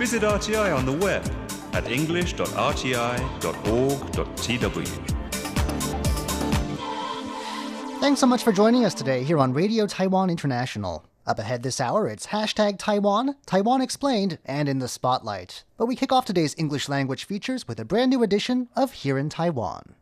Visit RTI on the web at english.rti.org.tw. Thanks so much for joining us today here on Radio Taiwan International. Up ahead this hour, it's hashtag Taiwan, Taiwan Explained, and in the spotlight. But we kick off today's English language features with a brand new edition of Here in Taiwan.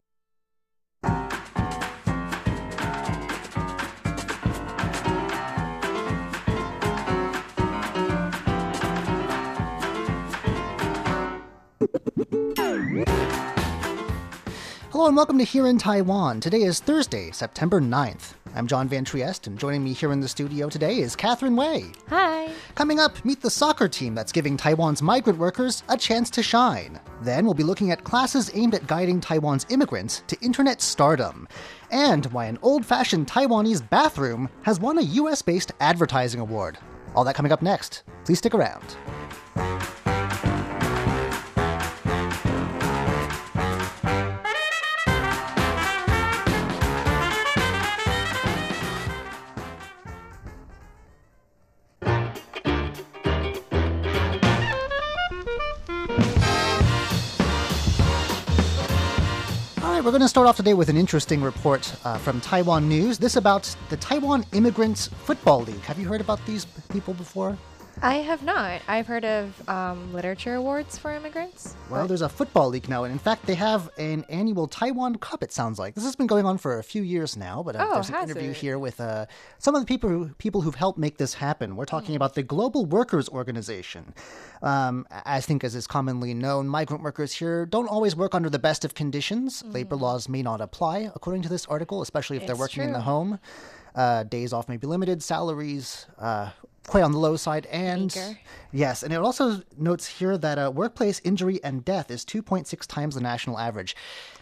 Hello and welcome to Here in Taiwan. Today is Thursday, September 9th. I'm John Van Triest, and joining me here in the studio today is Catherine Wei. Hi. Coming up, meet the soccer team that's giving Taiwan's migrant workers a chance to shine. Then we'll be looking at classes aimed at guiding Taiwan's immigrants to internet stardom. And why an old fashioned Taiwanese bathroom has won a US based advertising award. All that coming up next. Please stick around. We're going to start off today with an interesting report uh, from Taiwan News. This about the Taiwan Immigrants Football League. Have you heard about these people before? I have not. I've heard of um, literature awards for immigrants. Well, there's a football league now, and in fact, they have an annual Taiwan Cup. It sounds like this has been going on for a few years now. But uh, Oh, there's an interview it? here with uh, some of the people who, people who've helped make this happen. We're talking about the Global Workers Organization. Um, I think, as is commonly known, migrant workers here don't always work under the best of conditions. Labor laws may not apply, according to this article, especially if they're It's working in the home. Uh, days off may be limited, salaries uh, quite on the low side, and Meager. yes, and it also notes here that uh, workplace injury and death is 2.6 times the national average.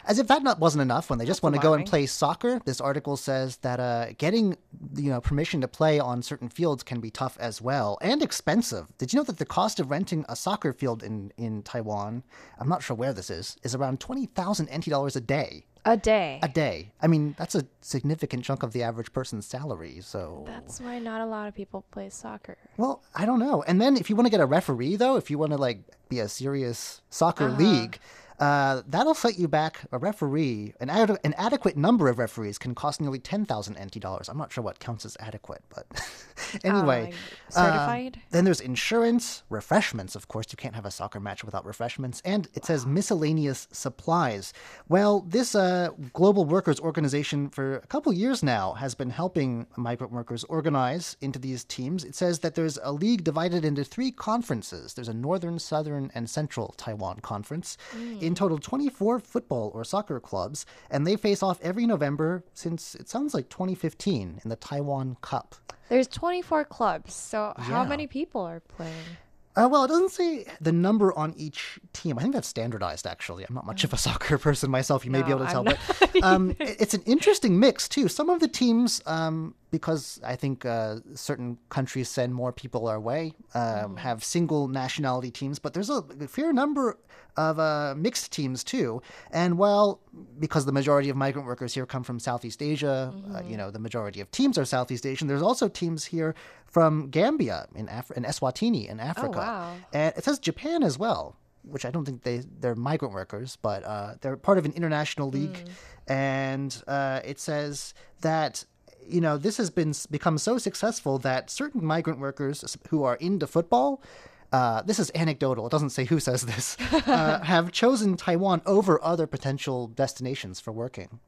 As if that not, wasn't enough, when they just want to go and play soccer, this article says that uh, getting you know permission to play on certain fields can be tough as well and expensive. Did you know that the cost of renting a soccer field in in Taiwan, I'm not sure where this is, is around 20,000 NT dollars a day. A day. A day. I mean, that's a significant chunk of the average person's salary. So That's why not a lot of people play soccer. well, I don't know. And then if you want to get a referee, though, if you want to like be a serious soccer uh-huh. league, uh, that'll set you back. A referee, an, ad- an adequate number of referees can cost nearly ten thousand NT dollars. I'm not sure what counts as adequate, but anyway, uh, certified? then there's insurance, refreshments. Of course, you can't have a soccer match without refreshments, and it says miscellaneous supplies. Well, this uh, global workers organization for a couple years now has been helping migrant workers organize into these teams. It says that there's a league divided into three conferences. There's a northern, southern, and central Taiwan conference. In total, 24 football or soccer clubs, and they face off every November since it sounds like 2015 in the Taiwan Cup. There's 24 clubs, so how many people are playing? Uh, well, it doesn't say the number on each team. I think that's standardized, actually. I'm not much of a soccer person myself. You may be able to I'm tell. But um, it's an interesting mix, too. Some of the teams, um, because I think uh, certain countries send more people our way, um, have single nationality teams, but there's a fair number of uh, mixed teams, too. And while, because the majority of migrant workers here come from Southeast Asia, uh, you know, the majority of teams are Southeast Asian, there's also teams here from Gambia in, Af- in Eswatini in Africa. wow. And it says Japan as well, which I don't think they they're migrant workers, but uh, they're part of an international league. And uh, it says that you know this has been become so successful that certain migrant workers who are into football. Uh, this is anecdotal. It doesn't say who says this. Uh, have chosen Taiwan over other potential destinations for working.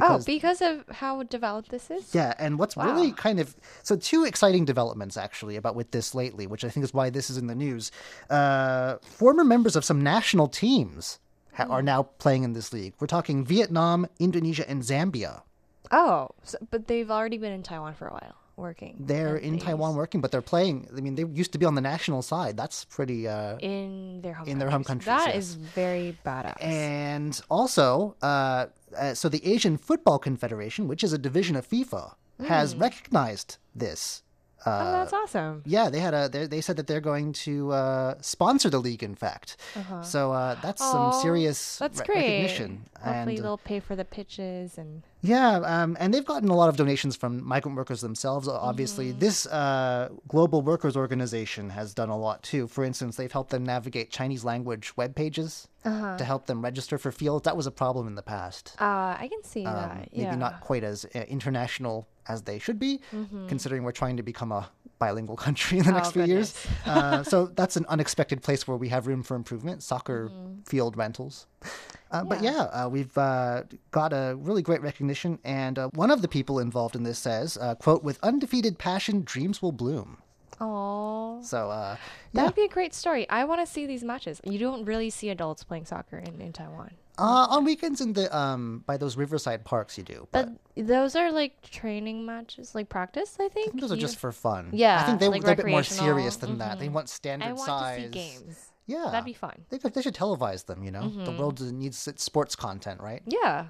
oh, because of how developed this is? Yeah, and what's really kind of so two exciting developments actually about with this lately, which I think is why this is in the news. Uh, former members of some national teams ha- are now playing in this league. We're talking Vietnam, Indonesia, and Zambia. Oh, so, but they've already been in Taiwan for a while, working. They're in Taiwan working, but they're playing. I mean, they used to be on the national side. That's pretty. Uh, in their home In their home countries. countries, That yes. is very badass. and also, uh, uh, so the Asian Football Confederation, which is a division of FIFA, has recognized this. oh, that's awesome. Yeah, they had a. They, they said that they're going to uh, sponsor the league. In fact, so uh, that's some serious That's re- great. recognition. Hopefully and uh, they'll pay for the pitches and Yeah, um, and they've gotten a lot of donations from migrant workers themselves. Obviously, this uh, global workers organization has done a lot too. For instance, they've helped them navigate Chinese language web pages to help them register for fields. That was a problem in the past. Uh, I can see Um, that. maybe not quite as uh, international as they should be, considering we're trying to become a bilingual country in the next Oh, few years. uh, so that's an unexpected place where we have room for improvement. Soccer field rentals. Uh, But yeah, uh, we've uh, got a really great recognition, and uh, one of the people involved in this says, uh, "quote With undefeated passion, dreams will bloom." Aw. So uh, that'd be a great story. I want to see these matches. You don't really see adults playing soccer in, in Taiwan. Uh, on weekends in the um by those riverside parks, you do. But, But those are like training matches, like practice, I I think. think those are just for fun. Yeah, I think they, like they're a bit more serious than that. They Mhm. want standard I want size. to see games. Yeah, That'd be fun. They, they should televise them, you know? Mm-hmm. The world needs sports content, right? Yeah.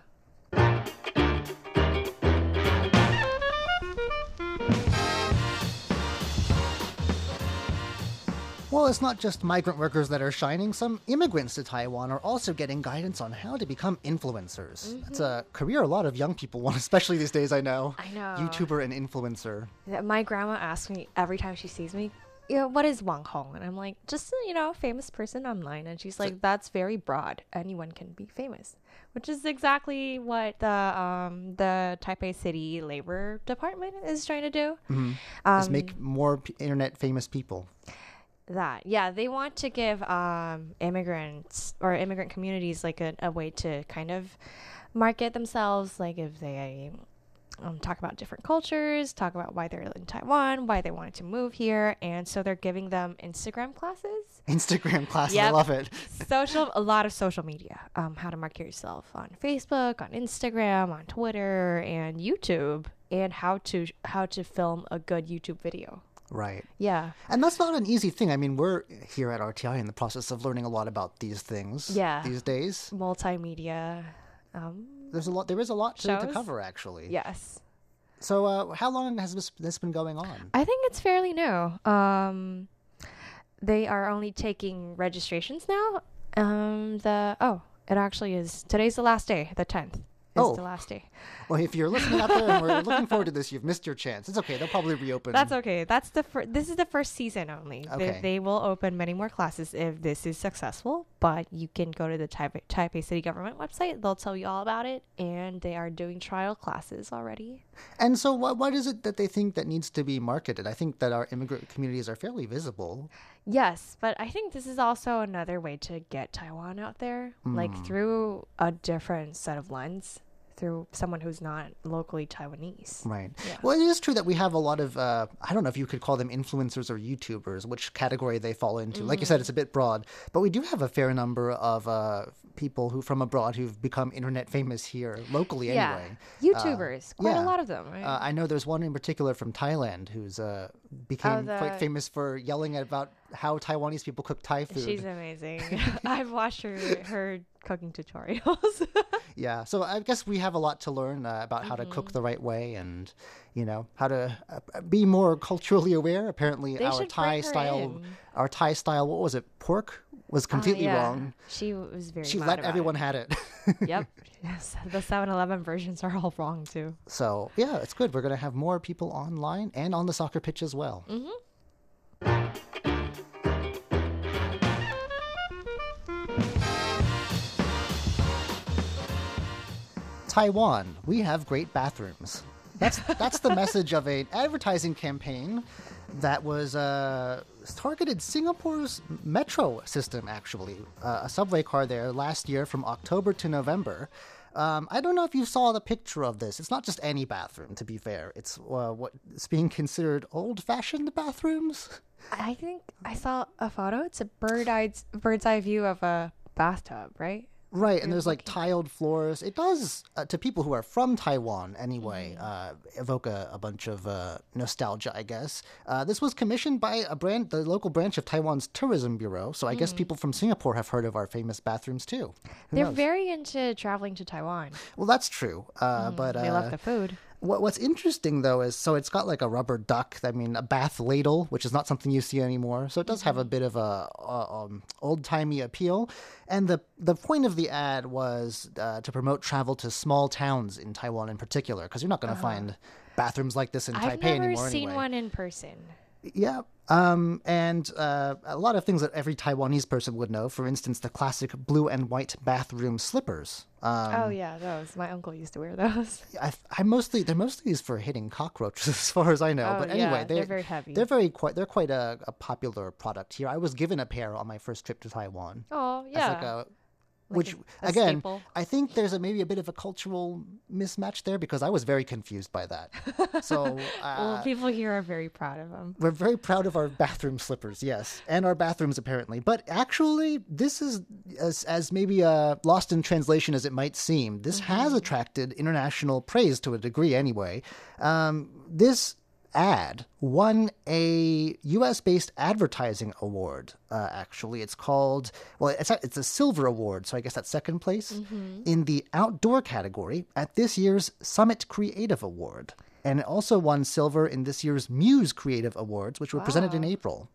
Well, it's not just migrant workers that are shining. Some immigrants to Taiwan are also getting guidance on how to become influencers. It's a career a lot of young people want, especially these days, I know. Mm-hmm. I know. YouTuber and influencer. My grandma asks me every time she sees me, you know, what is Wang Hong? And I'm like, just, you know, a famous person online. And she's like, that's very broad. Anyone can be famous. Which is exactly what the um, the Taipei City Labor Department is trying to do. Just Um, make more p- internet famous people. That yeah, they want to give um, immigrants or immigrant communities like a, a way to kind of market themselves. Like if they um, talk about different cultures, talk about why they're in Taiwan, why they wanted to move here, and so they're giving them Instagram classes, Instagram classes, I love it. social, a lot of social media, um, how to market yourself on Facebook, on Instagram, on Twitter, and YouTube, and how to how to film a good YouTube video. Right. Yeah. And that's not an easy thing. I mean, we're here at RTI in the process of learning a lot about these things Yeah. these days. multimedia. Um, There's a lot. There is a lot to, to cover, actually. yes. So, uh, how long has this, this been going on? I think it's fairly new. Um, they are only taking registrations now. Um, the oh, it actually is today's the last day. The tenth is Oh. the last day. Well, if you're listening out there and we're looking forward to this, you've missed your chance. It's okay. They'll probably reopen. That's okay. That's the fir- this is the first season only. They- Okay. They, will open many more classes if this is successful. But you can go to the Taipei, Taipei City government website. They'll tell you all about it, and they are doing trial classes already. And so, what what is it that they think that needs to be marketed? I think that our immigrant communities are fairly visible. Yes, but I think this is also another way to get Taiwan out there, like hmm. through a different set of lens, through someone who's not locally Taiwanese. Right. Yeah. Well, it is true that we have a lot of, uh, I don't know if you could call them influencers or YouTubers, which category they fall into. Like you said, it's a bit broad, but we do have a fair number of uh, people who from abroad who've become internet famous here locally anyway. YouTubers, quite yeah. a lot of them. Right? Uh, I know there's one in particular from Thailand who's uh, became the- quite famous for yelling about how Taiwanese people cook Thai food. She's amazing. I've watched her her cooking tutorials. Yeah, so I guess we have a lot to learn uh, about how to Mm-hmm. cook the right way and, you know, how to uh, be more culturally aware. Apparently, They our Thai style, in. our Thai style, what was it? Pork was Uh, completely yeah. wrong. She was very. She let everyone It. had it. yep. Yes, the 7-Eleven versions are all wrong too. so yeah, it's good. We're gonna have more people online and on the soccer pitch as well. Mm-hmm. Taiwan, we have great bathrooms. That's that's the message of an advertising campaign that was uh, targeted Singapore's metro system. Actually, uh, a subway car there last year from October to November. Um, I don't know if you saw the picture of this. It's not just any bathroom, to be fair. It's uh, what's being considered old-fashioned bathrooms. I think I saw a photo. It's a bird eye bird's eye view of a bathtub, right? Right, and there's like tiled floors. It does, uh, to people who are from Taiwan anyway, uh, evoke a, a bunch of uh, nostalgia, I guess. Uh, this was commissioned by a brand, the local branch of Taiwan's tourism bureau. So I guess people from Singapore have heard of our famous bathrooms too. Who They're knows? very into traveling to Taiwan. well, that's true. Uh, but They uh, love the food. What, what's interesting though is so it's got like a rubber duck. I mean, a bath ladle, which is not something you see anymore. So it does have a bit of a, a um, old timey appeal. And the the point of the ad was uh, to promote travel to small towns in Taiwan in particular, because you're not going to find bathrooms like this in Uh-huh. I've Taipei never anymore. seen anyway. one in person. Yeah. Um, and uh, a lot of things that every Taiwanese person would know. For instance, the classic blue and white bathroom slippers. Um, oh yeah, those. My uncle used to wear those. I, I mostly they're mostly used for hitting cockroaches, as far as I know. Oh, but yeah, anyway, they're very heavy. They're very quite they're quite a, a popular product here. I was given a pair on my first trip to Taiwan. Oh As yeah. like a, which a- a again, staple. I think there's a maybe a bit of a cultural mismatch there because I was very confused by that. So uh, well, people here are very proud of them. we're very proud of our bathroom slippers, yes, and our bathrooms apparently. But actually, this is as, as maybe uh, lost in translation as it might seem. This has attracted international praise to a degree, anyway. Um, this ad won a U.S.-based advertising award. Uh, actually, it's called well, it's a, it's a silver award, so I guess that's second place in the outdoor category at this year's Summit Creative Award. And it also won silver in this year's Muse Creative Awards, which were presented in April.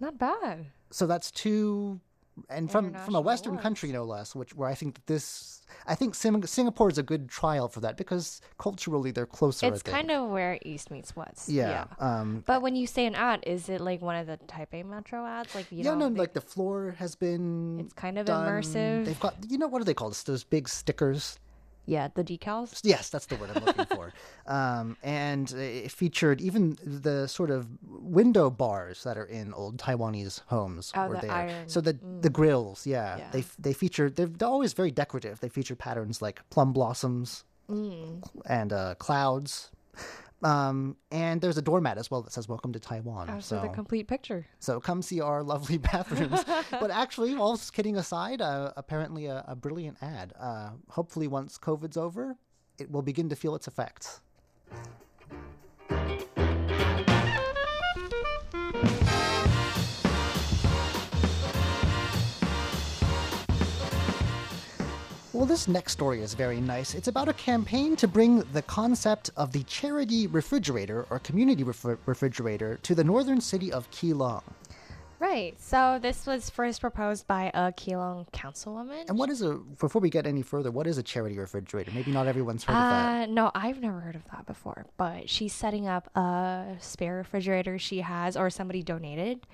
Not bad. So that's two, and from from a Western awards. country, no less. Which where I think that this, I think Sing- Singapore is a good trial for that because culturally they're closer. It's kind of where East meets West. yeah. Um, But when you say an ad, is it like one of the Taipei Metro ads? Like you yeah, know, no, like the floor has been. It's kind of done. immersive. They've got, you know, what are they called? It's those big stickers. Yeah, the decals. Yes, that's the word I'm looking for. Um, and it featured even the sort of window bars that are in old Taiwanese homes. Oh, were the there. iron. So the the grills, yeah, Yeah. they they feature. They're, they're always very decorative. They feature patterns like plum blossoms and uh, clouds. Um, and there's a doormat as well that says "Welcome to Taiwan." Oh, so the complete picture. So come see our lovely bathrooms. but actually, all kidding aside, uh, apparently a, a brilliant ad. Uh, hopefully, once COVID's over, it will begin to feel its effects. Well, this next story is very nice. It's about a campaign to bring the concept of the charity refrigerator or community refri- refrigerator to the northern city of Keelung. Right. So this was first proposed by a Keelung councilwoman. And what is a before we get any further, what is a charity refrigerator? Maybe not everyone's heard of that. Uh, no, I've never heard of that before. But she's setting up a spare refrigerator she has, or somebody donated,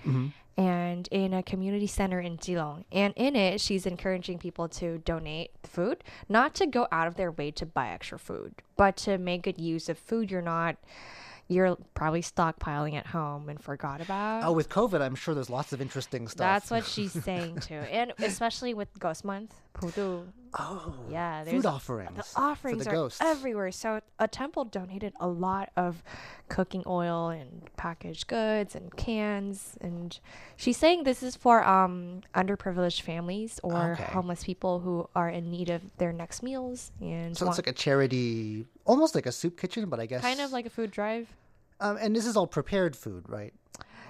and in a community center in Keelung. And in it, she's encouraging people to donate food, not to go out of their way to buy extra food, but to make good use of food you're not. You're probably stockpiling at home and forgot about. Oh, with COVID, I'm sure there's lots of interesting stuff. That's what she's saying too, and especially with Ghost Month, Pudu. Oh, Yeah, food offerings. The offerings the are ghosts. everywhere. So a temple donated a lot of cooking oil and packaged goods and cans, and she's saying this is for um underprivileged families or Okay. homeless people who are in need of their next meals and so want- it's like a charity, almost like a soup kitchen, but I guess kind of like a food drive. Um, and this is all prepared food, right?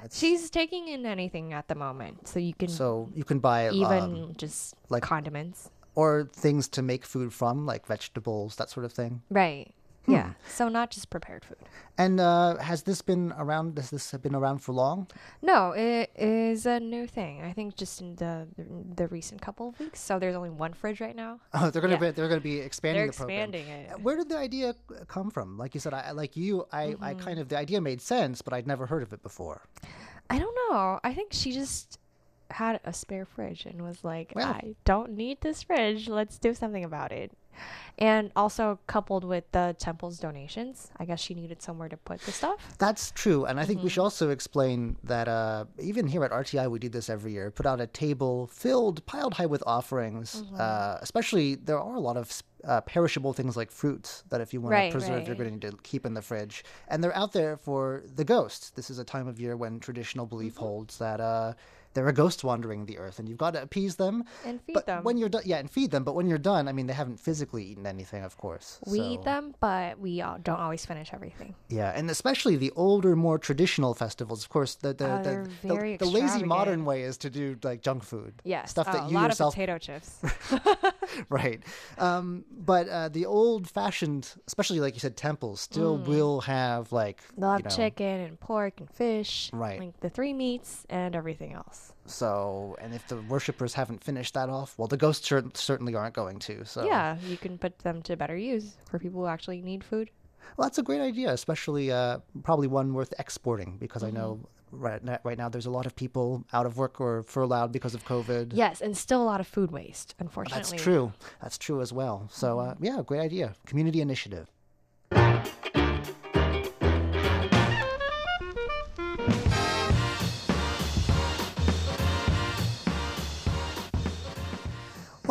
It's- She's taking in anything at the moment, so you can so you can buy even um, just like- condiments. Or things to make food from, like vegetables, that sort of thing. Right. Hmm. Yeah. So not just prepared food. And uh, has this been around? Has this been around for long? No, it is a new thing. I think just in the the recent couple of weeks. So there's only one fridge right now. Oh, they're gonna Yeah. be they're gonna be expanding They're the program. expanding it. Where did the idea come from? Like you said, I like you. I, Mm-hmm. I kind of the idea made sense, but I'd never heard of it before. I don't know. I think she just had a spare fridge and was like. I don't need this fridge. Let's do something about it. And also coupled with the temple's donations, I guess she needed somewhere to put the stuff. That's true, and I think we Mm-hmm. should also explain that uh, even here at RTI, we do this every year. Put out a table filled, piled high with offerings. Mm-hmm. Uh, especially, there are a lot of uh, perishable things like fruits that if you want Right, to preserve, you're going to need to keep in the fridge, and they're out there for the ghosts. This is a time of year when traditional belief Mm-hmm. holds that uh, there are ghosts wandering the earth, and you've got to appease them And feed but them. when you're done. Yeah, and feed them. But when you're done, I mean, they haven't physically eaten anything, of course. We so- eat them, but we don't always finish everything. yeah, and especially the older, more traditional festivals. Of course, the the, Oh, the, the, the lazy modern way is to do like junk food. Yes. stuff oh, that a you lot yourself. of potato chips. right. Um, but uh, the old-fashioned, especially like you said, temples still will have like have you know, chicken and pork and fish. Right. Like the three meats and everything else. So, and if the worshippers haven't finished that off, well, the ghosts cer- certainly aren't going to. So, Yeah, you can put them to better use for people who actually need food. well, that's a great idea, especially uh, probably one worth exporting because I know Mm-hmm. right now, right now there's a lot of people out of work or furloughed because of COVID. Yes, and still a lot of food waste, unfortunately. That's true. That's true as well. So, uh, Mm-hmm. yeah, great idea. Community initiative.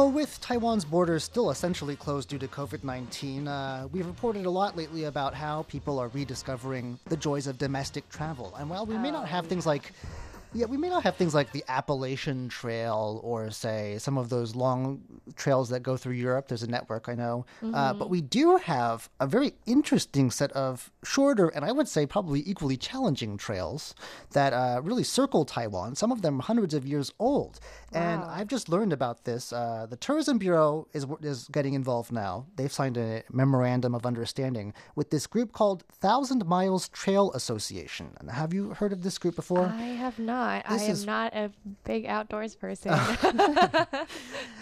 Well, with Taiwan's borders still essentially closed due to COVID 19, uh, we've reported a lot lately about how people are rediscovering the joys of domestic travel. And while we may not have things like yeah, we may not have things like the Appalachian Trail or, say, some of those long trails that go through Europe. There's a network, I know. Uh, but we do have a very interesting set of shorter and I would say probably equally challenging trails that uh, really circle Taiwan, some of them hundreds of years old. And I've just learned about this. Uh, the Tourism Bureau is, is getting involved now. They've signed a memorandum of understanding with this group called Thousand Miles Trail Association. And have you heard of this group before? I have not. I This am is- not a big outdoors person.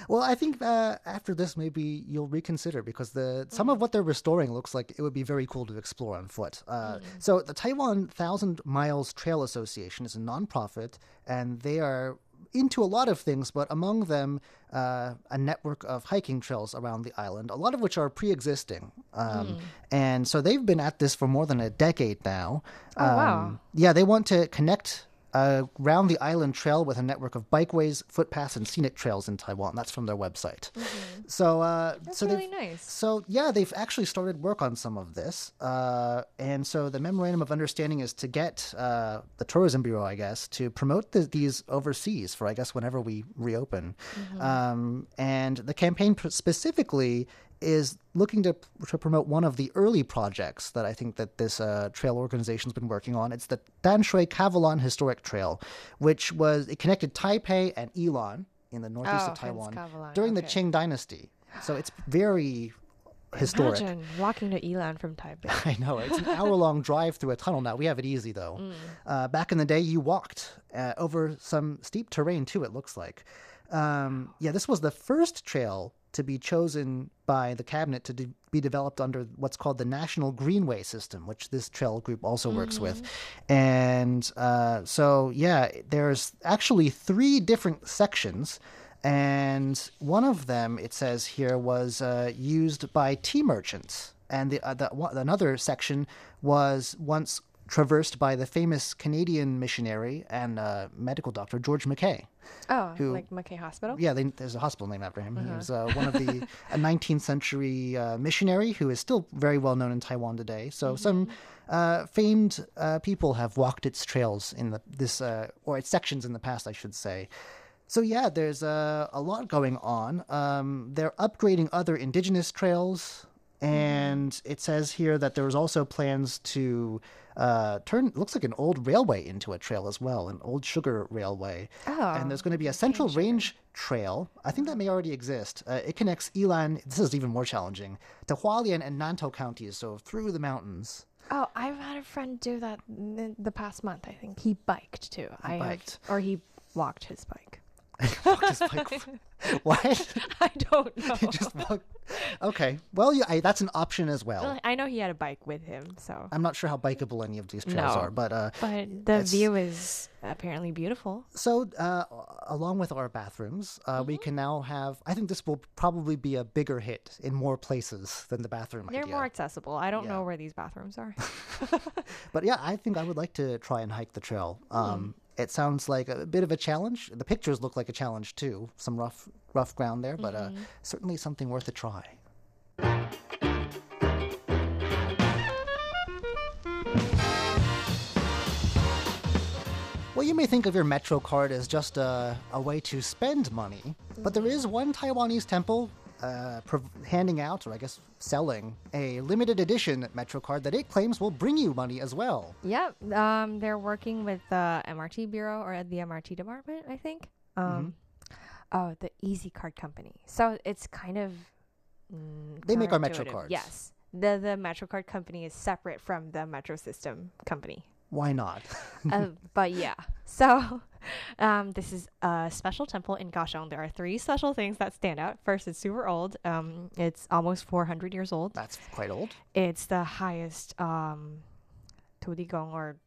Well, I think uh, after this, maybe you'll reconsider because the some of what they're restoring looks like it would be very cool to explore on foot. Uh, So, the Taiwan Thousand Miles Trail Association is a nonprofit, and they are into a lot of things, but among them, uh, a network of hiking trails around the island, a lot of which are pre-existing. Um, And so they've been at this for more than a decade now. Oh, wow. Um, yeah, they want to connect uh, round the island trail with a network of bikeways, footpaths, and scenic trails in Taiwan. That's from their website. So, uh, Mm-hmm. That's so really nice. So yeah, they've actually started work on some of this, uh, and so the memorandum of understanding is to get uh, the tourism bureau, I guess, to promote the, these overseas for I guess whenever we reopen, Mm-hmm. um, and the campaign specifically is looking to, to promote one of the early projects that I think that this uh, trail organization's been working on. It's the Danshui Kavalan Historic Trail, which was it connected Taipei and Ilan in the northeast Oh, of Taiwan during the. Qing Dynasty. So it's very historic. Imagine walking to Ilan from Taipei. I know. It's an hour long drive through a tunnel now. We have it easy, though. Uh, back in the day, you walked uh, over some steep terrain, too, it looks like. Um, yeah, this was the first trail to be chosen by the cabinet to de- be developed under what's called the National Greenway System, which this trail group also works with. And uh, so, yeah, there's actually three different sections. And one of them, it says here, was uh, used by tea merchants. And the, uh, the one, another section was once traversed by the famous Canadian missionary and uh, medical doctor George Mackay. Oh, Who- like Mackay Hospital? Yeah, they, there's a hospital named after him. He was uh, one of the a 19th century uh, missionary who is still very well known in Taiwan today. So some uh, famed uh, people have walked its trails in the this uh, or its sections in the past, I should say. So yeah, there's uh, a lot going on. Um, they're upgrading other indigenous trails, and it says here that there was also plans to uh, turn looks like an old railway into a trail as well, an old sugar railway. Oh, and there's going to be a Central Range Trail. I think that may already exist. Uh, it connects Ilan. This is even more challenging to Hualien and Nantou counties, so through the mountains. Oh, I've had a friend do that the past month. I think he biked too. I biked. have, or he walked his bike. Walked his bike- what? I don't know. He just walked. Okay. Well, yeah, I, that's an option as well. Well, I know he had a bike with him, so. I'm not sure how bikeable any of these trails No. are, but uh, But the It's- view is apparently beautiful. so uh, along with our bathrooms, uh, Mm-hmm. we can now have. I think this will probably be a bigger hit in more places than the bathroom They're idea. more accessible. I don't Yeah. know where these bathrooms are. But yeah, I think I would like to try and hike the trail. Um, It sounds like a bit of a challenge. The pictures look like a challenge too. Some rough, rough ground there, but uh, certainly something worth a try. Well, you may think of your Metro card as just a, a way to spend money, but there is one Taiwanese temple uh, prov- handing out, or I guess selling, a limited edition Metro card that it claims will bring you money as well. Yep. Um, they're working with the MRT Bureau or the MRT department, I think. Um, Oh, the Easy Card Company. So it's kind of. Mm, They make our Metro cards. Yes. The the Metro Card Company is separate from the Metro System Company. Why not? uh, but yeah, so um, this is a special temple in Kaohsiung. There are three special things that stand out. First, it's super old. Um, it's almost 400 years old. That's quite old. It's the highest um, Tudigong or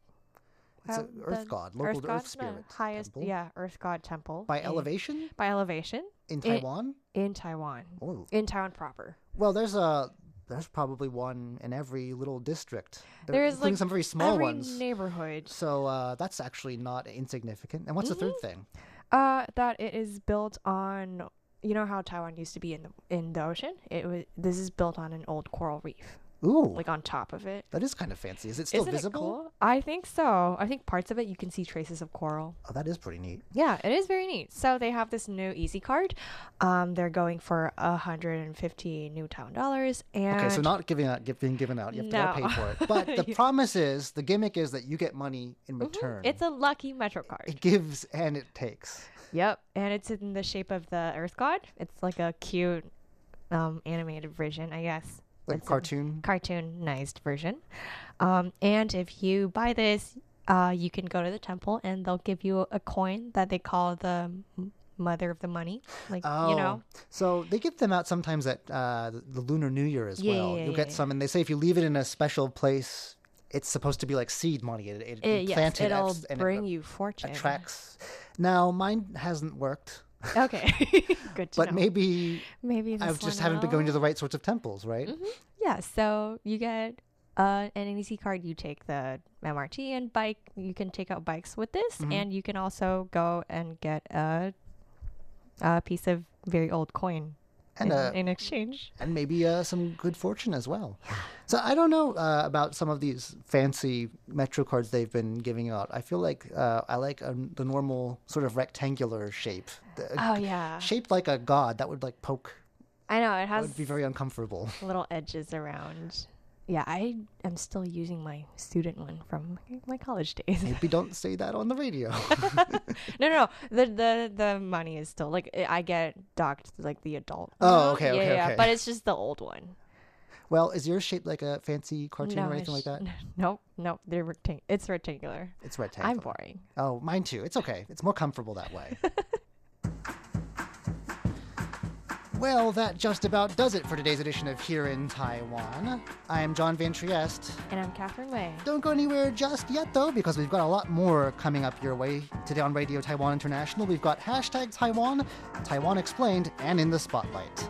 It's uh, an earth god, local god? earth spirit. highest, temple. yeah, earth god temple By in- elevation By elevation in Taiwan? in Taiwan, Oh. in Taiwan proper. Well, there's a there's probably one in every little district. There- is like some very small ones. every ones. neighborhood. So uh, that's actually not insignificant. And what's the Mm-hmm. third thing? Uh, that it is built on. You know how Taiwan used to be in the in the ocean. It was. This is built on an old coral reef, Ooh, like on top of it. that is kind of fancy. Is it still Isn't visible? it cool? I think so. I think parts of it you can see traces of coral. Oh, that is pretty neat. Yeah, it is very neat. So they have this new Easy Card. Um, they're going for a hundred and fifty new Taiwan dollars. And Okay, so not giving out, being given out. You have to No. pay for it. But the promise is, the gimmick is that you get money in return. it's a lucky Metro card. it gives and it takes. Yep, and it's in the shape of the Earth God. It's like a cute, um, animated version, I guess. Like cartoon. cartoonized version. Um, and if you buy this, uh, you can go to the temple and they'll give you a coin that they call the mother of the money. Like Oh, you know, so they give them out sometimes at uh, the- Lunar New Year as Yeah, well. yeah, You'll yeah, get some, and they say if you leave it in a special place, it's supposed to be like seed money. It, it, it, yes, planted it'll bring it you fortune. attracts. Now mine hasn't worked, Okay, good to but know. maybe maybe I just haven't been going to the right sorts of temples, right? Yeah, so you get uh, an easy card. You take the MRT and bike. You can take out bikes with this, Mm-hmm. and you can also go and get a a piece of very old coin And in, uh, in exchange. and maybe uh, some good fortune as well. So I don't know uh, about some of these fancy Metro cards they've been giving out. I feel like uh, I like uh, the normal sort of rectangular shape, The- Oh yeah, shaped like a god that would like poke. I know it has would be very uncomfortable. little edges around. Yeah, I am still using my student one from my college days. Maybe don't say that on the radio. no, no, no. The the the money is still like I get docked like the adult. Oh, amount. okay, yeah, okay, yeah, okay. But it's just the old one. well, is yours shaped like a fancy cartoon or anything like that? Nope, nope. They're rectang- It's rectangular. It's rectangular. I'm boring. Oh, mine too. It's okay. It's more comfortable that way. well, that just about does it for today's edition of Here in Taiwan. I am John Van Trieste. And I'm Catherine Wei. Don't go anywhere just yet, though, because we've got a lot more coming up your way. Today on Radio Taiwan International, we've got hashtag Taiwan, Taiwan Explained, and In the Spotlight.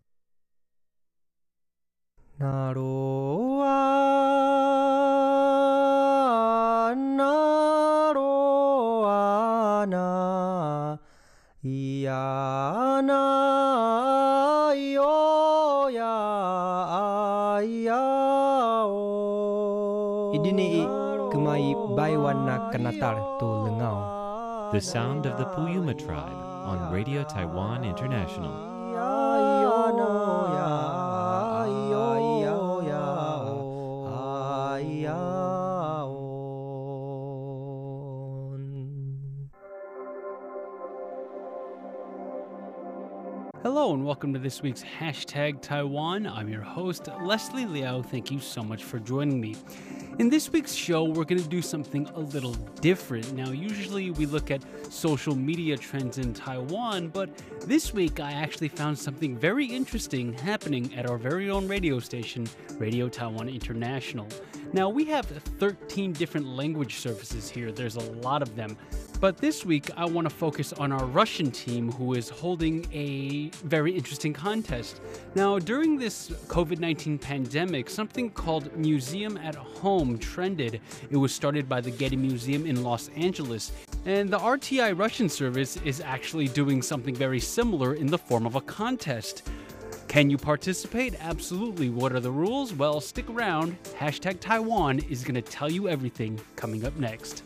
なろうはなろうはないやないよやいやお Idini kumai baiwana kanatar tu. The sound of the Puyuma tribe on Radio Taiwan International. Hello and welcome to this week's Hashtag Taiwan. I'm your host, Leslie Liao. Thank you so much for joining me. In this week's show, we're going to do something a little different. Now, usually we look at social media trends in Taiwan, but this week I actually found something very interesting happening at our very own radio station, Radio Taiwan International. Now, we have 13 different language services here, there's a lot of them. But this week, I want to focus on our Russian team who is holding a very interesting contest. Now, during this COVID 19 pandemic, something called Museum at Home trended. It was started by the Getty Museum in Los Angeles. And the RTI Russian service is actually doing something very similar in the form of a contest. Can you participate? Absolutely. What are the rules? Well, stick around. Hashtag Taiwan is going to tell you everything coming up next.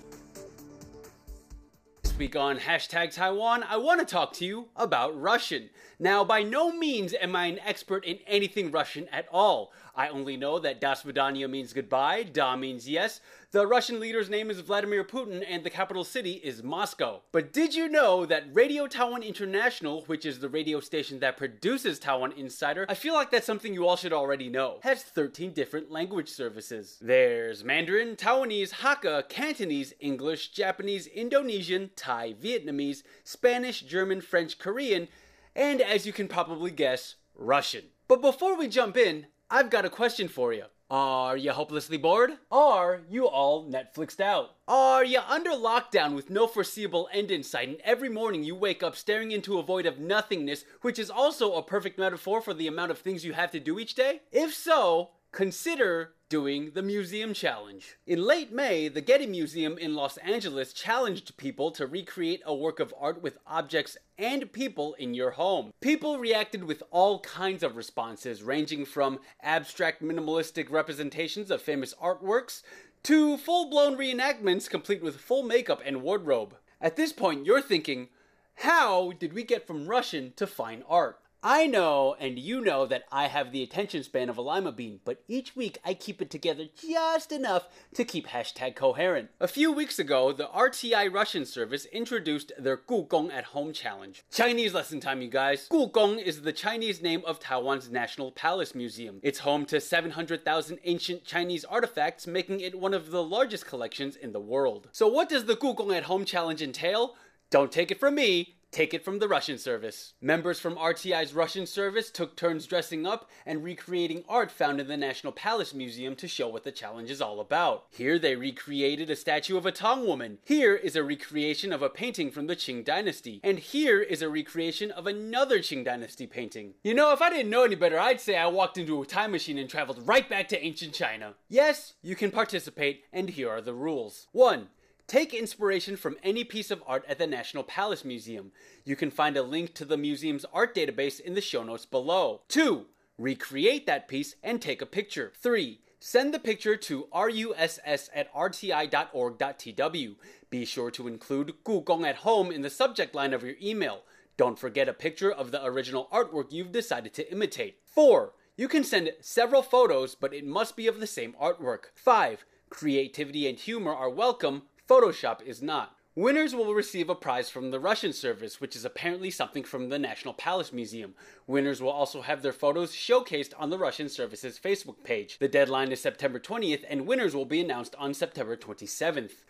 Week on Hashtag Taiwan, I want to talk to you about Russian. Now, by no means am I an expert in anything Russian at all. I only know that Das Vidanya means goodbye, Da means yes, the Russian leader's name is Vladimir Putin, and the capital city is Moscow. But did you know that Radio Taiwan International, which is the radio station that produces Taiwan Insider, I feel like that's something you all should already know, has 13 different language services. There's Mandarin, Taiwanese, Hakka, Cantonese, English, Japanese, Indonesian, Thai, Vietnamese, Spanish, German, French, Korean, and as you can probably guess, Russian. But before we jump in, I've got a question for you. Are you hopelessly bored? Are you all Netflixed out? Are you under lockdown with no foreseeable end in sight and every morning you wake up staring into a void of nothingness, which is also a perfect metaphor for the amount of things you have to do each day? If so, consider doing the Museum Challenge. In late May, the Getty Museum in Los Angeles challenged people to recreate a work of art with objects and people in your home. People reacted with all kinds of responses, ranging from abstract minimalistic representations of famous artworks to full blown reenactments complete with full makeup and wardrobe. At this point, you're thinking, how did we get from Russian to fine art? I know, and you know, that I have the attention span of a lima bean, but each week I keep it together just enough to keep hashtag coherent. A few weeks ago, the RTI Russian service introduced their Gugong at Home challenge. Chinese lesson time, you guys. Gugong is the Chinese name of Taiwan's National Palace Museum. It's home to 700,000 ancient Chinese artifacts, making it one of the largest collections in the world. So, what does the Gugong at Home challenge entail? Don't take it from me. Take it from the Russian service. Members from RTI's Russian service took turns dressing up and recreating art found in the National Palace Museum to show what the challenge is all about. Here they recreated a statue of a Tang woman. Here is a recreation of a painting from the Qing Dynasty. And here is a recreation of another Qing Dynasty painting. You know, if I didn't know any better, I'd say I walked into a time machine and traveled right back to ancient China. Yes, you can participate, and here are the rules. 1. Take inspiration from any piece of art at the National Palace Museum. You can find a link to the museum's art database in the show notes below. 2. Recreate that piece and take a picture. 3. Send the picture to russ at rti.org.tw. Be sure to include Gugong at home in the subject line of your email. Don't forget a picture of the original artwork you've decided to imitate. 4. You can send several photos, but it must be of the same artwork. 5. Creativity and humor are welcome, Photoshop is not. Winners will receive a prize from the Russian service, which is apparently something from the National Palace Museum. Winners will also have their photos showcased on the Russian service's Facebook page. The deadline is September 20th, and winners will be announced on September 27th.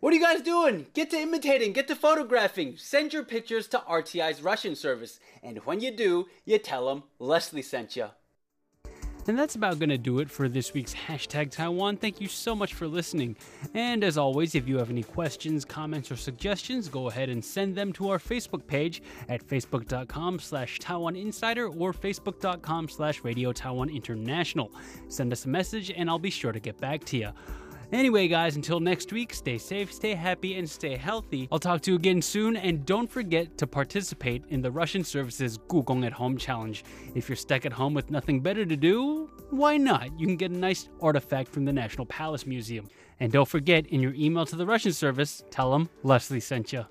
What are you guys doing? Get to imitating, get to photographing. Send your pictures to RTI's Russian service, and when you do, you tell them Leslie sent you. And that's about going to do it for this week's hashtag Taiwan. Thank you so much for listening. And as always, if you have any questions, comments, or suggestions, go ahead and send them to our Facebook page at facebook.com slash Taiwan Insider or facebook.com slash Radio Taiwan International. Send us a message and I'll be sure to get back to you. Anyway, guys, until next week, stay safe, stay happy, and stay healthy. I'll talk to you again soon, and don't forget to participate in the Russian Services Gugong at Home Challenge. If you're stuck at home with nothing better to do, why not? You can get a nice artifact from the National Palace Museum. And don't forget, in your email to the Russian service, tell them Leslie sent you.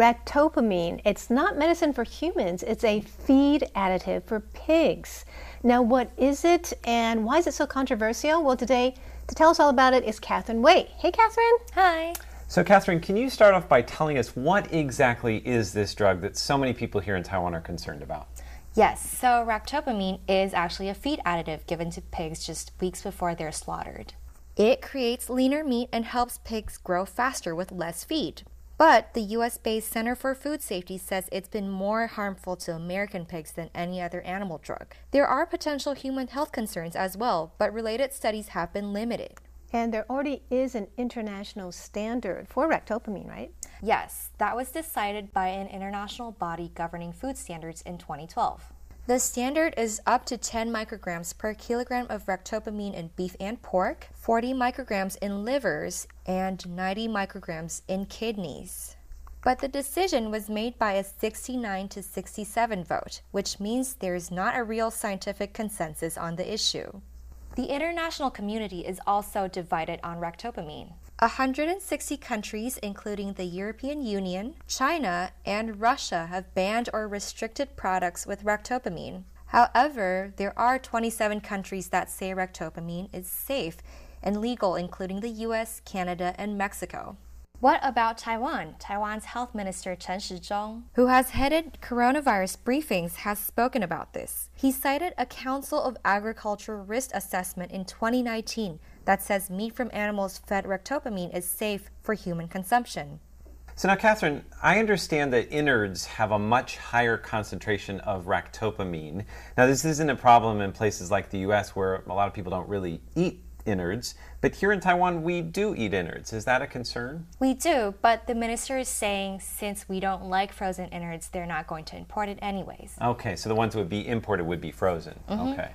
Ractopamine, it's not medicine for humans, it's a feed additive for pigs. Now, what is it and why is it so controversial? Well, today, to tell us all about it is Catherine Wei. Hey, Catherine. Hi. So, Catherine, can you start off by telling us what exactly is this drug that so many people here in Taiwan are concerned about? Yes, so ractopamine is actually a feed additive given to pigs just weeks before they're slaughtered. It creates leaner meat and helps pigs grow faster with less feed. But the US based Center for Food Safety says it's been more harmful to American pigs than any other animal drug. There are potential human health concerns as well, but related studies have been limited. And there already is an international standard for ractopamine, right? Yes, that was decided by an international body governing food standards in 2012. The standard is up to 10 micrograms per kilogram of ractopamine in beef and pork, 40 micrograms in livers, and 90 micrograms in kidneys. But the decision was made by a 69 to 67 vote, which means there is not a real scientific consensus on the issue. The international community is also divided on ractopamine. 160 countries, including the European Union, China, and Russia, have banned or restricted products with ractopamine. However, there are 27 countries that say ractopamine is safe and legal, including the US, Canada, and Mexico. What about Taiwan? Taiwan's Health Minister Chen Shizhong, who has headed coronavirus briefings, has spoken about this. He cited a Council of Agriculture risk assessment in 2019 that says meat from animals fed ractopamine is safe for human consumption. So now, Catherine, I understand that innards have a much higher concentration of ractopamine. Now, this isn't a problem in places like the US where a lot of people don't really eat innards, but here in Taiwan, we do eat innards. Is that a concern? We do, but the minister is saying since we don't like frozen innards, they're not going to import it anyways. Okay, so the ones that would be imported would be frozen. Mm-hmm. Okay.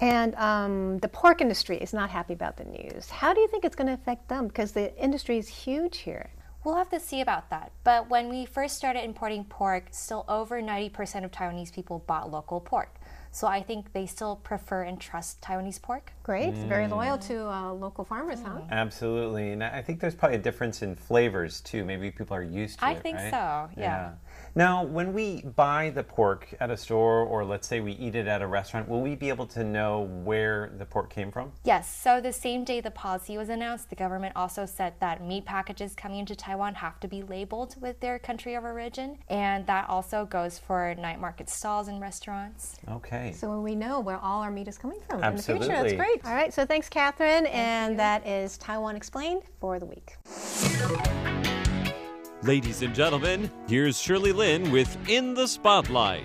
And um, the pork industry is not happy about the news. How do you think it's going to affect them? Because the industry is huge here. We'll have to see about that. But when we first started importing pork, still over 90% of Taiwanese people bought local pork. So I think they still prefer and trust Taiwanese pork. Great, very loyal to uh, local farmers, huh? Absolutely. And I think there's probably a difference in flavors too. Maybe people are used to I it. think right? so, yeah. Now, when we buy the pork at a store or let's say we eat it at a restaurant, will we be able to know where the pork came from? Yes, so the same day the policy was announced, the government also said that meat packages coming into Taiwan have to be labeled with their country of origin, and that also goes for night market stalls and restaurants. Okay. So we know where all our meat is coming from in the Absolutely. future. That's great. All right, so thanks, Catherine. and that is Taiwan Explained for the week. Ladies and gentlemen, here's Shirley Lin with In the Spotlight.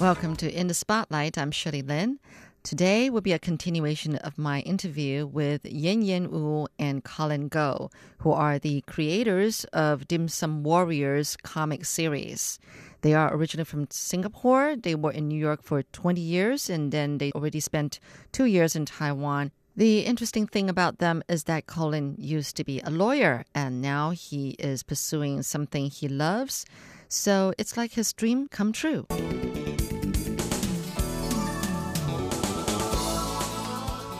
Welcome to In the Spotlight. I'm Shirley Lin. Today will be a continuation of my interview with Yen Yen Woo and Colin Goh, who are the creators of Dim Sum Warriors comic series. They are originally from Singapore. They were in New York for 20 years and then they already spent two years in Taiwan. The interesting thing about them is that Colin used to be a lawyer and now he is pursuing something he loves. So it's like his dream come true.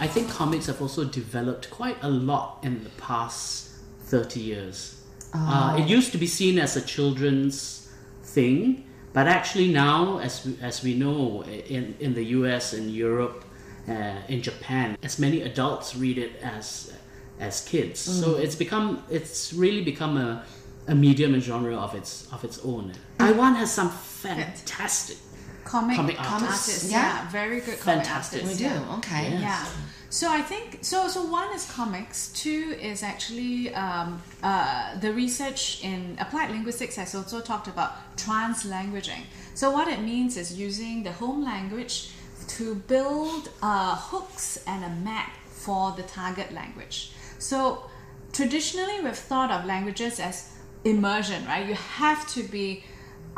I think comics have also developed quite a lot in the past 30 years. Uh, it used to be seen as a children's thing, but actually now, as we, as we know, in, in the US, in Europe, uh, in Japan, as many adults read it as as kids. So Mm. it's become it's really become a, a medium and genre of its of its own. Taiwan has some fantastic comic, Comic artists. artists. Yeah. Yeah. very good comic Fantastic. artists. We do. yeah. Okay. Yes. Yeah. So I think so. So one is comics. Two is actually um, uh, the research in applied linguistics has also talked about translanguaging. So what it means is using the home language to build uh, hooks and a map for the target language. So traditionally, we've thought of languages as immersion, right? You have to be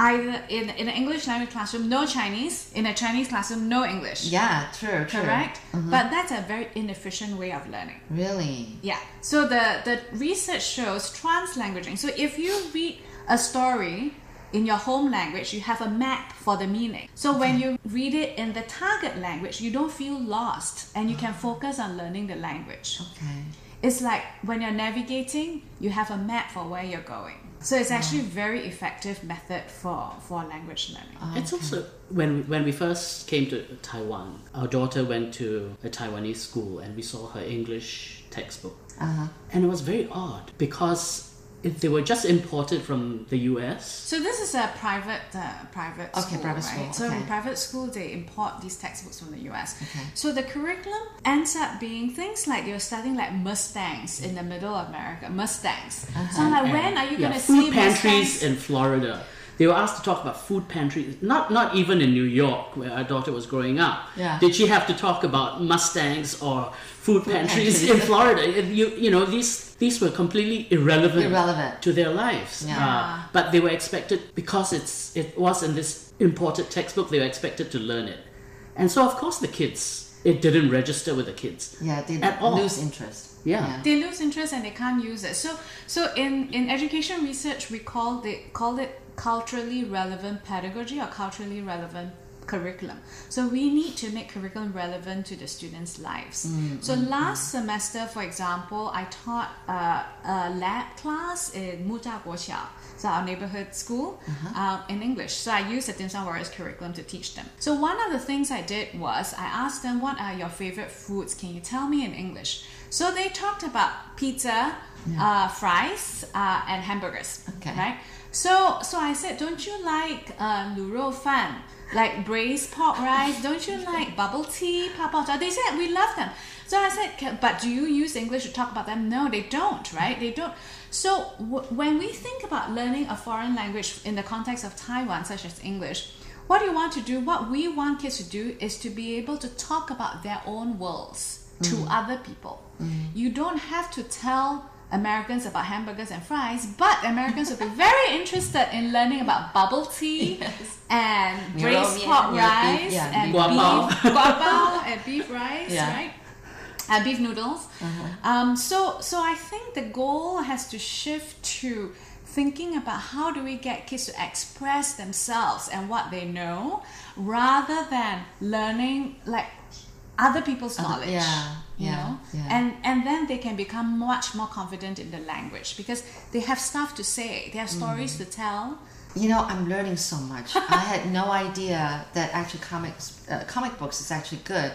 either in, in an English language classroom, no Chinese, in a Chinese classroom, no English. Yeah, true, true. Correct? Mhm. But that's a very inefficient way of learning. Really? Yeah. So the, the research shows translanguaging. So if you read a story in your home language, you have a map for the meaning. So when you read it in the target language, you don't feel lost and you can focus on learning the language. Okay. It's like when you're navigating, you have a map for where you're going. So it's actually a very effective method for, for language learning. It's also when when we first came to Taiwan, our daughter went to a Taiwanese school and we saw her English textbook, Uh-huh. and it was very odd because if they were just imported from the U.S. So this is a private uh, private Okay, school, private right? school, So in private school, they import these textbooks from the US. Okay. So the curriculum ends up being things like you're studying like Mustangs in the middle of America, Mustangs. So I'm like, when are you Yeah, going to food see pantries Mustangs? in Florida? They were asked to talk about food pantries. Not not even in New York, where our daughter was growing up. Yeah. Did she have to talk about Mustangs or food, Food pantries, pantries. in Florida? You you know these these were completely irrelevant, Irrelevant. to their lives. Yeah. Uh, but they were expected because it's it was in this imported textbook. They were expected to learn it, and so of course the kids it didn't register with the kids. Yeah, they At all. lose interest. Yeah. They lose interest and they can't use it. So, so in, in education research, we call it call it culturally relevant pedagogy or culturally relevant curriculum. So we need to make curriculum relevant to the students' lives. Mm, so mm, last semester, for example, I taught uh, a lab class in Muzha Guoxiao, so our neighborhood school, Uh-huh. uh, in English. So I used the Dim Sum Warriors curriculum to teach them. So one of the things I did was I asked them, "What are your favorite foods? Can you tell me in English?" So they talked about pizza, uh, fries, uh, and hamburgers. Okay. Right. So so I said, "Don't you like uh, 卤肉饭?" Like braised pork rice, don't you like bubble tea, papa? They said we love them. So I said, "Ca- but do you use English to talk about them? No, they don't, right? They don't. So w- when we think about learning a foreign language in the context of Taiwan, such as English, what you want to do, what we want kids to do, is to be able to talk about their own worlds to Mm. other people. You don't have to tell Americans about hamburgers and fries, but Americans would be very interested in learning about bubble tea and braised pork yeah, beef- rice yeah, and beef. Guapao. beef guapao and beef rice, Yeah. right? And beef noodles. Um, so, so I think the goal has to shift to thinking about how do we get kids to express themselves and what they know, rather than learning like other people's knowledge. yeah, you yeah, know, yeah. and and then they can become much more confident in the language because they have stuff to say, they have stories to tell. You know, I'm learning so much. I had no idea that actually comics, uh, comic books is actually good.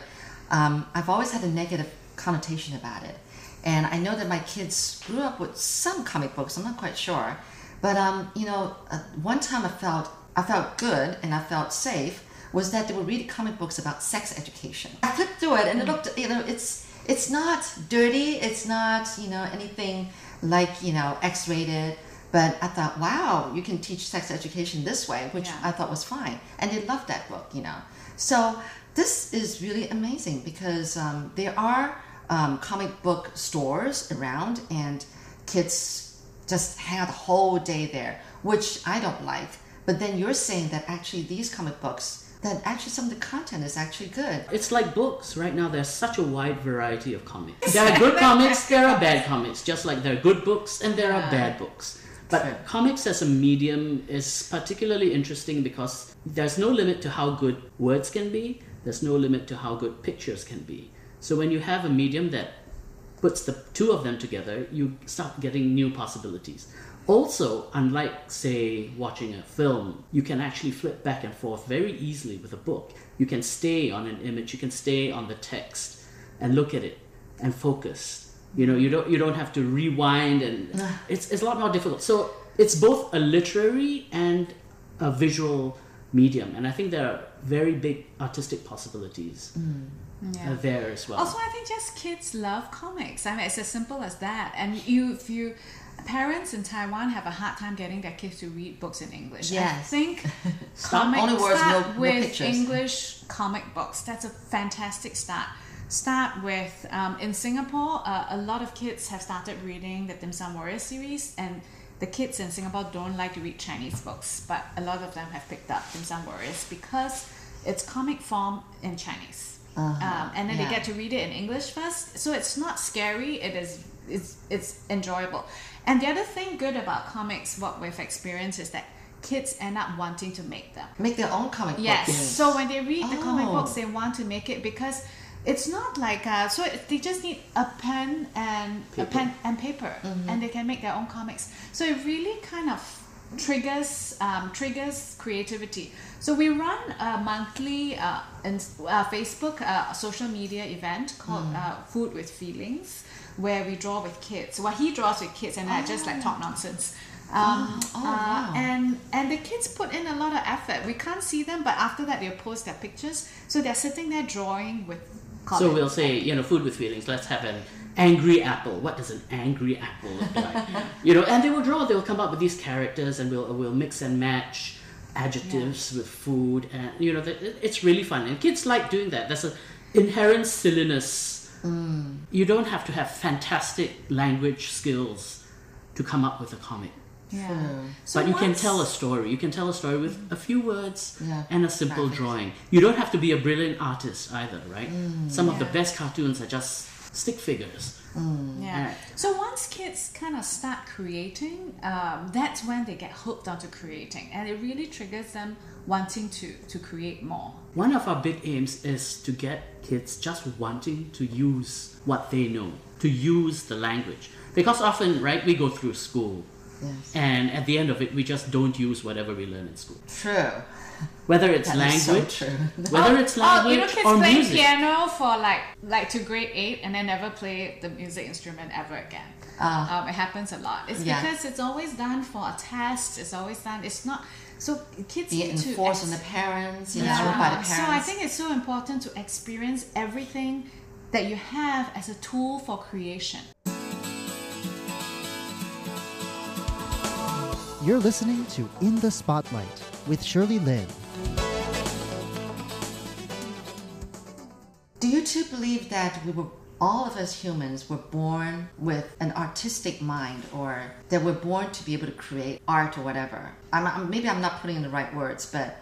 Um, I've always had a negative connotation about it, and I know that my kids grew up with some comic books. I'm not quite sure, but um, you know, uh, one time I felt I felt good and I felt safe was that they would read comic books about sex education. I flipped through it and it looked, you know, it's it's not dirty. It's not you know anything like you know X-rated. But I thought, wow, you can teach sex education this way, which Yeah. I thought was fine. And they loved that book, you know. So this is really amazing because um, there are um, comic book stores around, and kids just hang out the whole day there, which I don't like. But then you're saying that actually these comic books, that actually some of the content is actually good. It's like books. Right now, there's such a wide variety of comics. There are good comics, there are bad comics, just like there are good books and there are bad books. But comics as a medium is particularly interesting because there's no limit to how good words can be, there's no limit to how good pictures can be. So when you have a medium that puts the two of them together, you start getting new possibilities. Also, unlike, say, watching a film, you can actually flip back and forth very easily with a book. You can stay on an image, you can stay on the text and look at it and focus. You know, you don't you don't have to rewind and it's, it's a lot more difficult. So it's both a literary and a visual medium, and I think there are very big artistic possibilities Yeah. uh, there as well. Also, I think just kids love comics. I mean, it's as simple as that. And you, if you, parents in Taiwan have a hard time getting their kids to read books in English. I think comic only words, start no- with. English comic books. That's a fantastic start. Start with um, in Singapore, uh, a lot of kids have started reading the Dim Sum Warrior series, and the kids in Singapore don't like to read Chinese books, but a lot of them have picked up Dim Sum Warriors because it's comic form in Chinese Uh-huh. um, and then Yeah. they get to read it in English first. So it's not scary. It is it's it's enjoyable. And the other thing good about comics, what we've experienced is that kids end up wanting to make them. Make their own comic books. Yes. So when they read the comic Oh. books, they want to make it because it's not like uh, so they just need a pen and a Paper. pen and paper, Mhm. and they can make their own comics. So it really kind of triggers um, triggers creativity. So we run a monthly uh, in, uh, Facebook uh, social media event called Mm. uh, Food with Feelings, where we draw with kids. Well, he draws with kids, and I just like talk nonsense. Um, Oh, oh, uh, wow. and and the kids put in a lot of effort. We can't see them, but after that they'll post their pictures. So they're sitting there drawing with. So we'll say, you know, food with feelings. Let's have an angry apple. What does an angry apple look like? you know, and they will draw. They will come up with these characters, and we'll we'll mix and match adjectives with food, and you know, it's really fun. And kids like doing that. There's an inherent silliness. You don't have to have fantastic language skills to come up with a comic. Yeah. but you can tell a story. You can tell a story with a few words Yeah. and a simple Graphics. drawing. You don't have to be a brilliant artist either, right? Mm. Some of the best cartoons are just stick figures. Yeah. Alright. So once kids kind of start creating, um, that's when they get hooked onto creating, and it really triggers them wanting to to create more. One of our big aims is to get kids just wanting to use what they know, to use the language. Because often, right, we go through school, Yes. and at the end of it, we just don't use whatever we learn in school. True. Whether it's That is so language, true. whether it's Oh, language you know, kids or playing music. piano for like like to grade eight, and then never play the music instrument ever again. Ah. um, it happens a lot. It's Yeah. because it's always done for a test. It's always done. It's not. So kids Be it need to enforced on the parents, you know, by the parents. So I think it's so important to experience everything that you have as a tool for creation. You're listening to In the Spotlight with Shirley Lin. Do you two believe that we were all of us humans were born with an artistic mind, or that we're born to be able to create art or whatever? I'm, I'm, maybe I'm not putting in the right words, but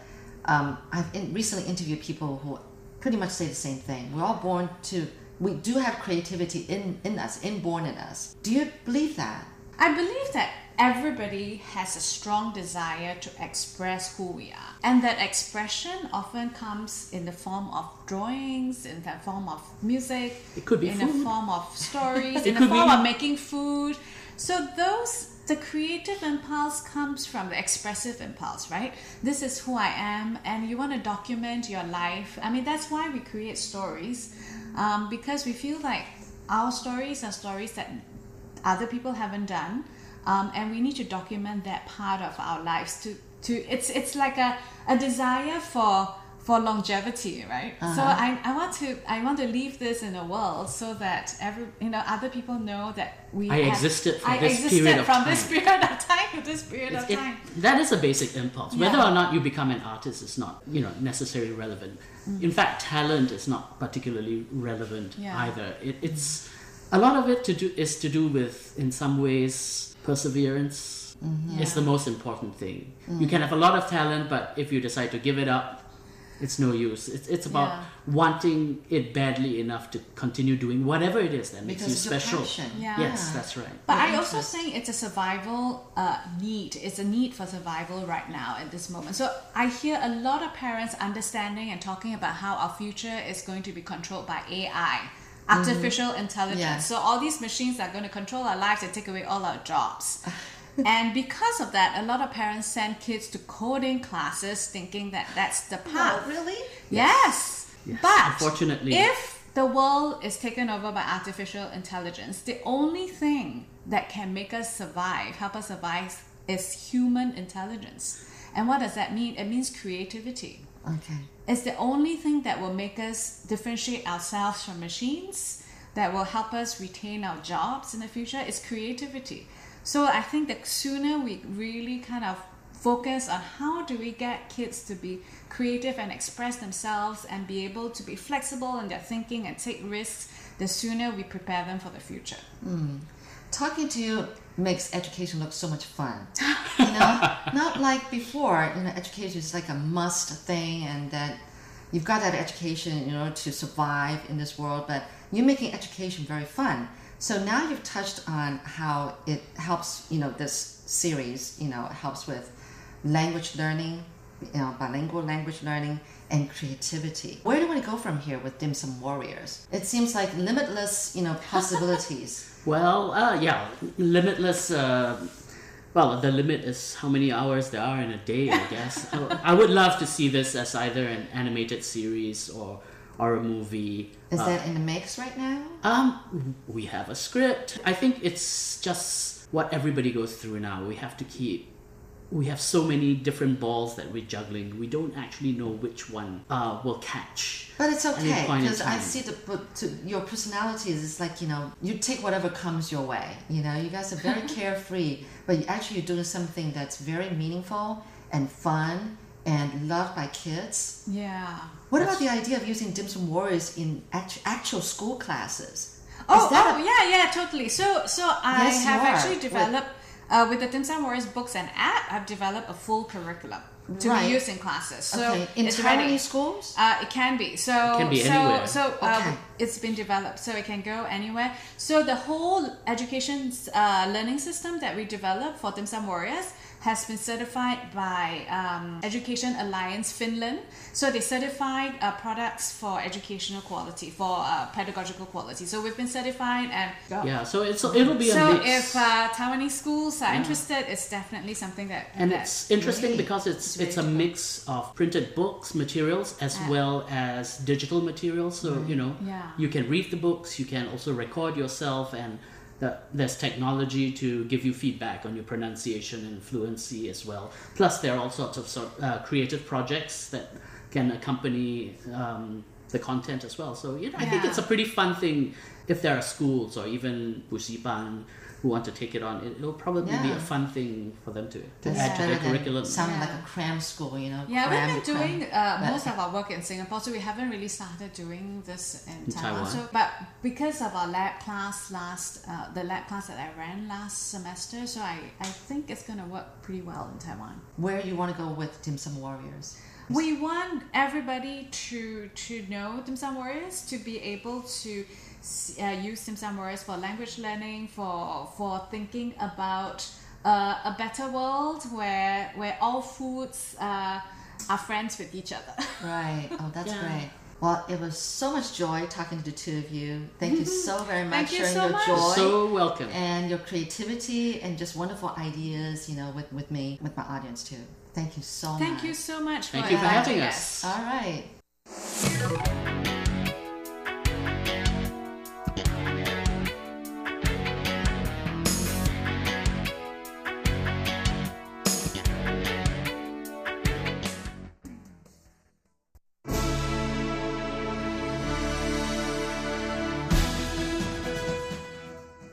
um, I've in, recently interviewed people who pretty much say the same thing. We're all born to. We do have creativity in, in us, inborn in us. Do you believe that? I believe that everybody has a strong desire to express who we are. And that expression often comes in the form of drawings, in the form of music, It could be in the form of stories, in the form be- of making food. So those the creative impulse comes from the expressive impulse, right? This is who I am, and you want to document your life. I mean, that's why we create stories, um, because we feel like our stories are stories that other people haven't done, um, and we need to document that part of our lives. To to it's it's like a, a desire for for longevity, right? So Uh-huh. I, I want to I want to leave this in the world so that every you know other people know that we I have- existed for I this existed period from this period of time to this period It's- of it- time. that is a basic impulse. Whether Yeah. or not you become an artist is not, you know, necessarily relevant. Mm. In fact, talent is not particularly relevant Yeah. either. It, it's a lot of it to do is to do with, in some ways, perseverance. Mhm. It's the most important thing. Mm. You can have a lot of talent, but if you decide to give it up, it's no use. It's, it's about Yeah. wanting it badly enough to continue doing whatever it is that makes Because you it's your special. passion. Yeah. Yes, that's right. But Your I also interest. think it's a survival uh, need. It's a need for survival right now at this moment. So I hear a lot of parents understanding and talking about how our future is going to be controlled by AI, artificial intelligence. Yeah. So all these machines are going to control our lives and take away all our jobs. and because of that, a lot of parents send kids to coding classes thinking that that's the path. really? Yes. Yes, But unfortunately. if the world is taken over by artificial intelligence, the only thing that can make us survive, help us survive, is human intelligence. And what does that mean? It means creativity. Okay. It's the only thing that will make us differentiate ourselves from machines, that will help us retain our jobs in the future, is creativity. So I think the sooner we really kind of focus on how do we get kids to be creative and express themselves and be able to be flexible in their thinking and take risks, the sooner we prepare them for the future. Mm. Talking to you makes education look so much fun. You know, not like before. You know, education is like a must thing, and that you've got that education in order to survive in this world. But you're making education very fun. So now you've touched on how it helps. You know, this series. You know, helps with language learning, you know, bilingual language learning, and creativity. Where do we go from here with Dim Sum Warriors? It seems like limitless, you know, possibilities. Well, uh, yeah, limitless. Uh, well, the limit is how many hours there are in a day, I guess. I would love to see this as either an animated series or or a movie. Is uh, that in the mix right now? Um, we have a script. I think it's just what everybody goes through now. We have to keep we have so many different balls that we're juggling. We don't actually know which one uh, will catch. But it's okay because I see the to, your personalities. It's like you know you take whatever comes your way. You know you guys are very carefree, but actually you're doing something that's very meaningful and fun and loved by kids. Yeah. What about the idea of using dim sum warriors in actual school classes? Oh, oh a... yeah, yeah, totally. So, so I yes, have actually developed. Uh, with the Dim Sum Warriors books and app, I've developed a full curriculum to right. be used in classes. So okay. in Taiwanese schools, uh, it can be. So it can be so anywhere. so uh, okay. it's been developed, so it can go anywhere. So the whole education uh, learning system that we developed for Dim Sum Warriors has been certified by um, Education Alliance Finland. So they certified uh, products for educational quality, for uh, pedagogical quality. So we've been certified and yeah. So it's it'll be so mix. if uh, Taiwanese schools are yeah. interested, it's definitely something that and that it's interesting really because it's it's a mix of printed books materials as well as digital materials. So mm. you know yeah. you can read the books, you can also record yourself and there's technology to give you feedback on your pronunciation and fluency as well. Plus, there are all sorts of sort, uh, creative projects that can accompany um, the content as well. So, you know, I think it's a pretty fun thing if there are schools or even Buxiban who want to take it on, it, will probably yeah. be a fun thing for them to, to add to their curriculum. Sound yeah. like a cram school, you know. Yeah, cram, we've been doing uh, most of our work in Singapore, so we haven't really started doing this in, in Taiwan. Taiwan. So, but because of our lab class last, uh, the lab class that I ran last semester, so I, I think it's going to work pretty well in Taiwan. Where you want to go with Dim Sum Warriors? We want everybody to to know Dim Sum Warriors to be able to uh, use Dim Sum Warriors for language learning, for for thinking about uh, a better world where where all foods uh, are friends with each other. Right. Oh, that's yeah. great. Well, it was so much joy talking to the two of you. Thank you so very much for sharing so your much. joy. So welcome. And your creativity and just wonderful ideas, you know, with, with me, with my audience too. Thank you so Thank much. Thank you so much Thank for you for having us. us. All right.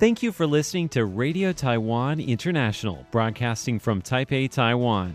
Thank you for listening to Radio Taiwan International, broadcasting from Taipei, Taiwan.